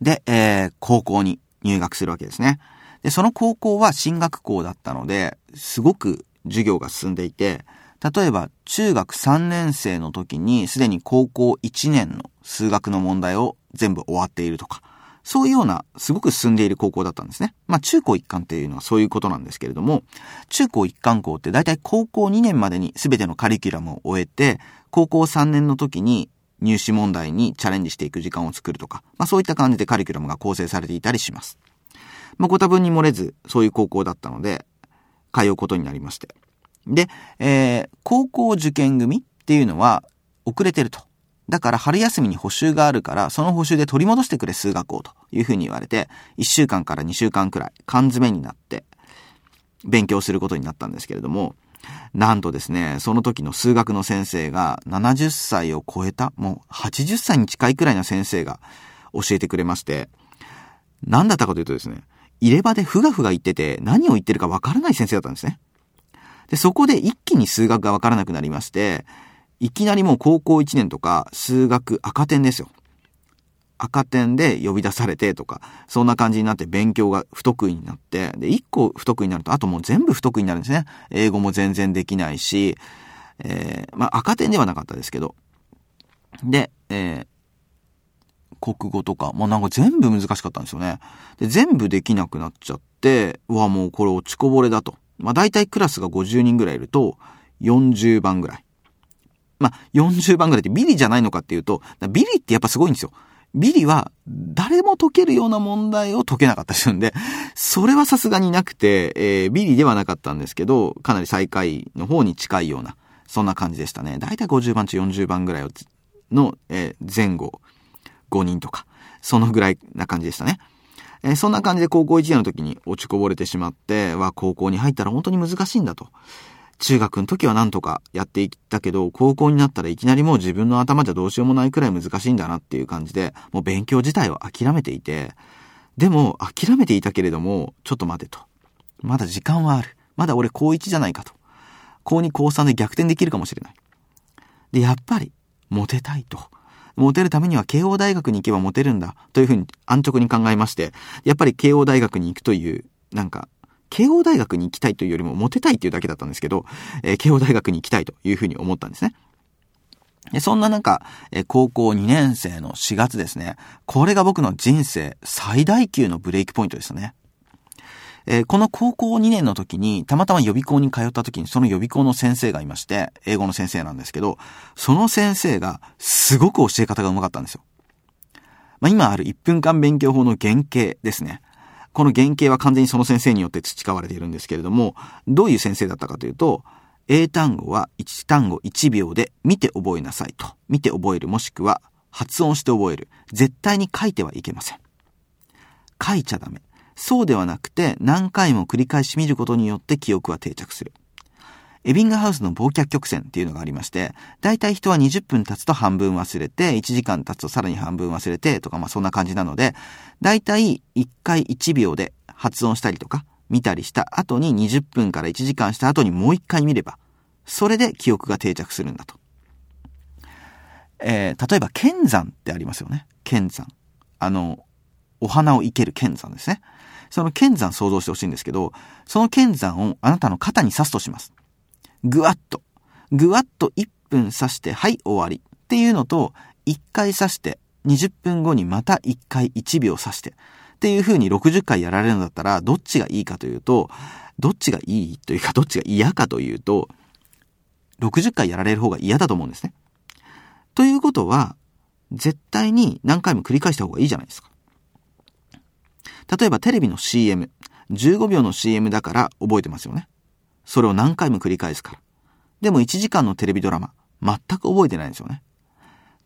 で、えー、高校に入学するわけですね。で、その高校は進学校だったので、すごく授業が進んでいて、例えば中学3年生の時にすでに高校1年の数学の問題を全部終わっているとか、そういうようなすごく進んでいる高校だったんですね。まあ中高一貫っていうのはそういうことなんですけれども、中高一貫校って大体高校2年までに全てのカリキュラムを終えて、高校3年の時に入試問題にチャレンジしていく時間を作るとか、まあそういった感じでカリキュラムが構成されていたりします。まあご多分に漏れずそういう高校だったので、通うことになりまして。で、えー、高校受験組っていうのは遅れてると。だから春休みに補習があるから、その補習で取り戻してくれ数学をというふうに言われて、1週間から2週間くらい缶詰になって勉強することになったんですけれども、なんとですね、その時の数学の先生が70歳を超えた、もう80歳に近いくらいの先生が教えてくれまして、何だったかというとですね、入れ歯でふがふが言ってて何を言ってるかわからない先生だったんですね。で、そこで一気に数学がわからなくなりまして、いきなりもう高校1年とか数学赤点ですよ。赤点で呼び出されてとか、そんな感じになって勉強が不得意になって、で、1個不得意になると、あともう全部不得意になるんですね。英語も全然できないし、えー、まあ赤点ではなかったですけど。で、えー、国語とか、もうなんか全部難しかったんですよね。で、全部できなくなっちゃって、うわ、もうこれ落ちこぼれだと。まあ大体クラスが50人ぐらいいると、40番ぐらい。まあ40番ぐらいってビリじゃないのかっていうと、ビリってやっぱすごいんですよ。ビリは誰も解けるような問題を解けなかったりするんで、それはさすがになくて、えー、ビリではなかったんですけど、かなり最下位の方に近いような、そんな感じでしたね。だいたい50番中40番ぐらいの、えー、前後5人とか、そのぐらいな感じでしたね。えー、そんな感じで高校1年の時に落ちこぼれてしまって、は高校に入ったら本当に難しいんだと。中学の時はなんとかやっていったけど、高校になったらいきなりもう自分の頭じゃどうしようもないくらい難しいんだなっていう感じで、もう勉強自体を諦めていて、でも諦めていたけれども、ちょっと待てと。まだ時間はある。まだ俺高1じゃないかと。高2高3で逆転できるかもしれない。で、やっぱり、モテたいと。モテるためには慶応大学に行けばモテるんだというふうに安直に考えまして、やっぱり慶応大学に行くという、なんか、慶応大学に行きたいというよりもモテたいというだけだったんですけど、えー、慶応大学に行きたいというふうに思ったんですね。でそんな中、え高校2年生の4月ですね。これが僕の人生最大級のブレイクポイントでしたね。え、この高校2年の時に、たまたま予備校に通った時に、その予備校の先生がいまして、英語の先生なんですけど、その先生がすごく教え方がうまかったんですよ。まあ、今ある1分間勉強法の原型ですね。この原型は完全にその先生によって培われているんですけれども、どういう先生だったかというと、英単語は1単語1秒で見て覚えなさいと。見て覚えるもしくは発音して覚える。絶対に書いてはいけません。書いちゃダメ。そうではなくて何回も繰り返し見ることによって記憶は定着する。エビングハウスの忘却曲線っていうのがありまして、だいたい人は20分経つと半分忘れて、1時間経つとさらに半分忘れてとか、まあそんな感じなので、だいたい1回1秒で発音したりとか、見たりした後に20分から1時間した後にもう1回見れば、それで記憶が定着するんだと。えー、例えば、剣山ってありますよね。剣山。あの、お花を生ける剣山ですね。その剣山想像してほしいんですけど、その剣山をあなたの肩に刺すとします。ぐわっと。ぐわっと1分刺して、はい、終わり。っていうのと、1回刺して、20分後にまた1回1秒刺して。っていう風に60回やられるんだったら、どっちがいいかというと、どっちがいいというか、どっちが嫌かというと、60回やられる方が嫌だと思うんですね。ということは、絶対に何回も繰り返した方がいいじゃないですか。例えばテレビの CM、15秒の CM だから覚えてますよね。それを何回も繰り返すから。でも1時間のテレビドラマ、全く覚えてないんですよね。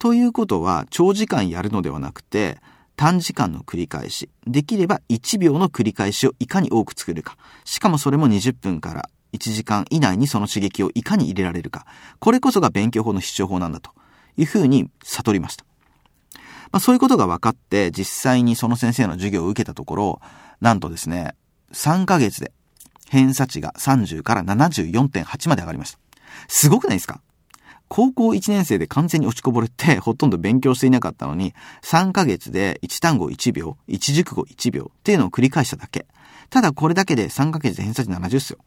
ということは、長時間やるのではなくて、短時間の繰り返し、できれば1秒の繰り返しをいかに多く作るか。しかもそれも20分から1時間以内にその刺激をいかに入れられるか。これこそが勉強法の必勝法なんだというふうに悟りました。まあ、そういうことが分かって、実際にその先生の授業を受けたところ、なんとですね、3ヶ月で偏差値が30から74.8まで上がりました。すごくないですか？高校1年生で完全に落ちこぼれて、ほとんど勉強していなかったのに、3ヶ月で1単語1秒、1熟語1秒っていうのを繰り返しただけ。ただこれだけで3ヶ月で偏差値70っすよ。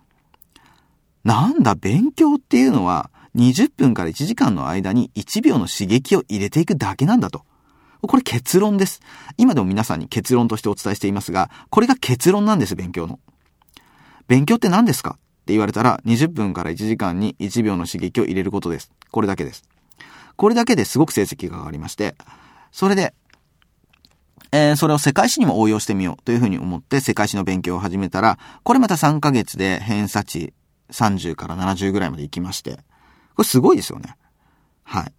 なんだ、勉強っていうのは、20分から1時間の間に1秒の刺激を入れていくだけなんだと。これ結論です。今でも皆さんに結論としてお伝えしていますが、これが結論なんです、勉強の。勉強って何ですか？って言われたら、20分から1時間に1秒の刺激を入れることです。これだけです。これだけですごく成績が上がりまして、それで、えー、それを世界史にも応用してみようというふうに思って世界史の勉強を始めたら、これまた3ヶ月で偏差値30から70ぐらいまで行きまして、これすごいですよね。はい。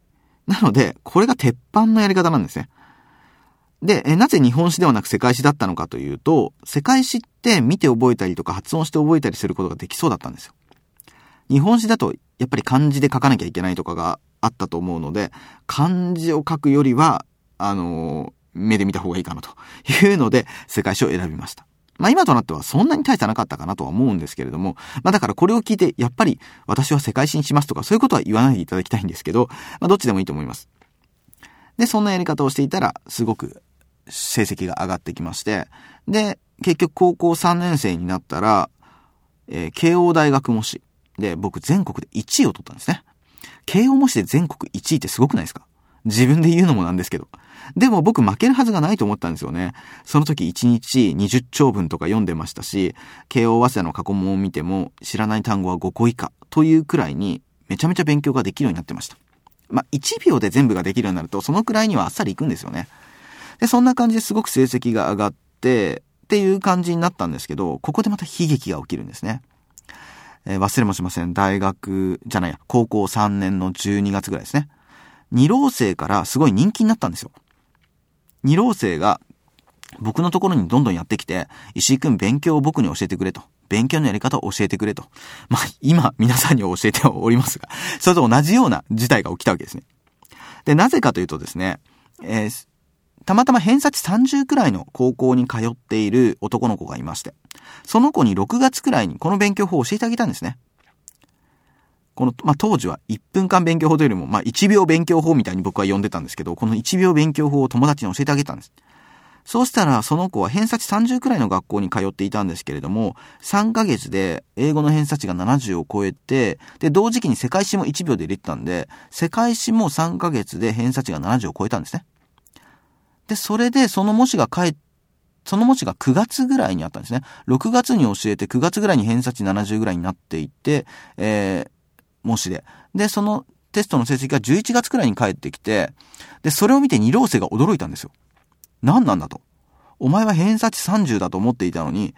なので、これが鉄板のやり方なんですね。で、えなぜ日本史ではなく世界史だったのかというと、世界史って見て覚えたりとか発音して覚えたりすることができそうだったんですよ。日本史だとやっぱり漢字で書かなきゃいけないとかがあったと思うので、漢字を書くよりは、あの、目で見た方がいいかなというので、世界史を選びました。まあ今となってはそんなに大差なかったかなとは思うんですけれども、まあだからこれを聞いて、やっぱり私は世界史にしますとかそういうことは言わないでいただきたいんですけど、まあどっちでもいいと思います。で、そんなやり方をしていたら、すごく成績が上がってきまして、で、結局高校3年生になったら、えー、慶応大学模試で僕全国で1位を取ったんですね。慶応模試で全国1位ってすごくないですか？自分で言うのもなんですけど。でも僕負けるはずがないと思ったんですよね。その時1日20長文とか読んでましたし、慶応早稲田の過去問を見ても知らない単語は5個以下というくらいにめちゃめちゃ勉強ができるようになってました。まあ1秒で全部ができるようになるとそのくらいにはあっさりいくんですよね。で、そんな感じですごく成績が上がって、っていう感じになったんですけど、ここでまた悲劇が起きるんですね。えー、忘れもしません。大学じゃないや、高校3年の12月ぐらいですね。二浪生からすごい人気になったんですよ。二浪生が僕のところにどんどんやってきて、石井くん勉強を僕に教えてくれと。勉強のやり方を教えてくれと。まあ、今皆さんに教えておりますが、それと同じような事態が起きたわけですね。で、なぜかというとですね、えー、たまたま偏差値30くらいの高校に通っている男の子がいまして、その子に6月くらいにこの勉強法を教えてあげたんですね。この、まあ、当時は1分間勉強法というよりも、まあ、1秒勉強法みたいに僕は呼んでたんですけど、この1秒勉強法を友達に教えてあげたんです。そうしたら、その子は偏差値30くらいの学校に通っていたんですけれども、3ヶ月で英語の偏差値が70を超えて、で、同時期に世界史も1秒で入れてたんで、世界史も3ヶ月で偏差値が70を超えたんですね。で、それでその模試が帰その模試が9月ぐらいにあったんですね。6月に教えて9月ぐらいに偏差値70ぐらいになっていて、えー、模試で。で、そのテストの成績が11月くらいに帰ってきて、で、それを見て二浪生が驚いたんですよ。何なんだと。お前は偏差値30だと思っていたのに、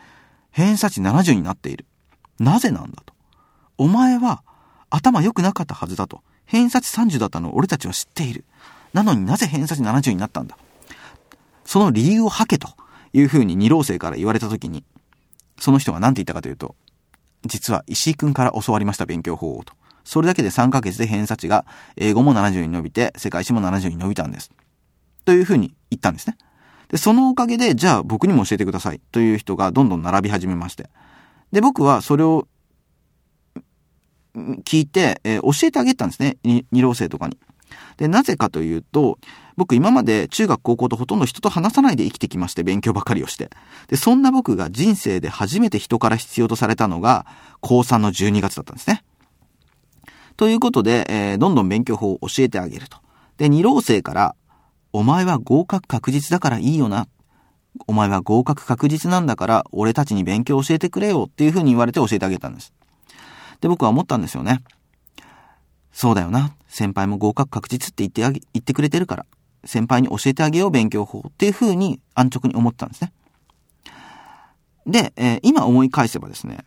偏差値70になっている。なぜなんだと。お前は頭良くなかったはずだと。偏差値30だったのを俺たちは知っている。なのになぜ偏差値70になったんだ。その理由を吐けというふうに二老生から言われた時に、その人が何て言ったかというと、実は石井くんから教わりました勉強法をと。それだけで3ヶ月で偏差値が英語も70に伸びて、世界史も70に伸びたんです。というふうに言ったんですね。で、そのおかげで、じゃあ僕にも教えてくださいという人がどんどん並び始めまして。で、僕はそれを聞いて、えー、教えてあげたんですね。二老生とかに。で、なぜかというと、僕今まで中学高校とほとんど人と話さないで生きてきまして、勉強ばかりをして。で、そんな僕が人生で初めて人から必要とされたのが、高3の12月だったんですね。ということで、えー、どんどん勉強法を教えてあげると。で、二浪生から、お前は合格確実だからいいよな。お前は合格確実なんだから、俺たちに勉強教えてくれよっていうふうに言われて教えてあげたんです。で、僕は思ったんですよね。そうだよな。先輩も合格確実って言ってあげ、言ってくれてるから。先輩に教えてあげよう勉強法っていう風に安直に思ってたんですね。で、えー、今思い返せばですね、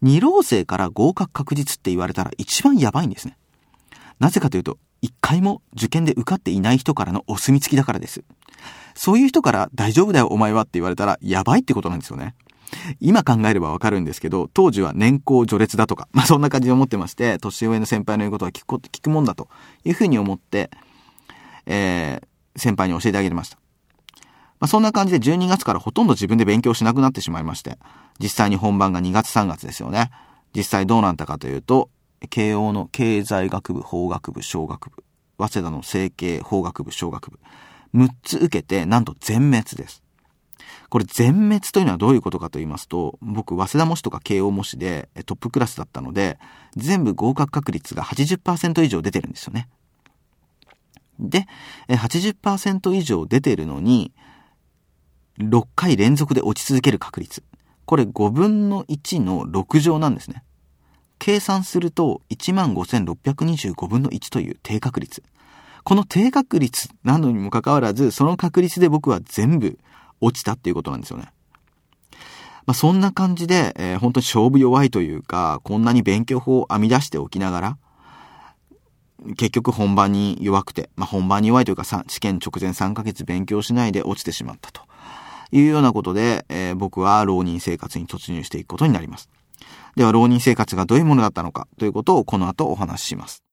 二浪生から合格確実って言われたら一番やばいんですね。なぜかというと、一回も受験で受かっていない人からのお墨付きだからです。そういう人から大丈夫だよお前はって言われたらやばいってことなんですよね。今考えればわかるんですけど、当時は年功序列だとか、まあそんな感じで思ってまして、年上の先輩の言うことは聞くこと聞くもんだというふうに思って、えー、先輩に教えてあげてました。まあ、そんな感じで12月からほとんど自分で勉強しなくなってしまいまして、実際に本番が2月3月ですよね。実際どうなったかというと、慶応の経済学部、法学部、小学部、早稲田の政経法学部、小学部、6つ受けて、なんと全滅です。これ全滅というのはどういうことかと言いますと、僕、早稲田模試とか慶応模試でトップクラスだったので、全部合格確率が80%以上出てるんですよね。で、80%以上出てるのに、6回連続で落ち続ける確率。これ5分の1の6乗なんですね。計算すると15,625分の1という低確率。この低確率なのにもかかわらず、その確率で僕は全部落ちたっていうことなんですよね。まあ、そんな感じで、えー、本当に勝負弱いというか、こんなに勉強法を編み出しておきながら、結局本番に弱くて、まあ、本番に弱いというか試験直前3ヶ月勉強しないで落ちてしまったというようなことで、えー、僕は浪人生活に突入していくことになります。では浪人生活がどういうものだったのかということをこの後お話しします。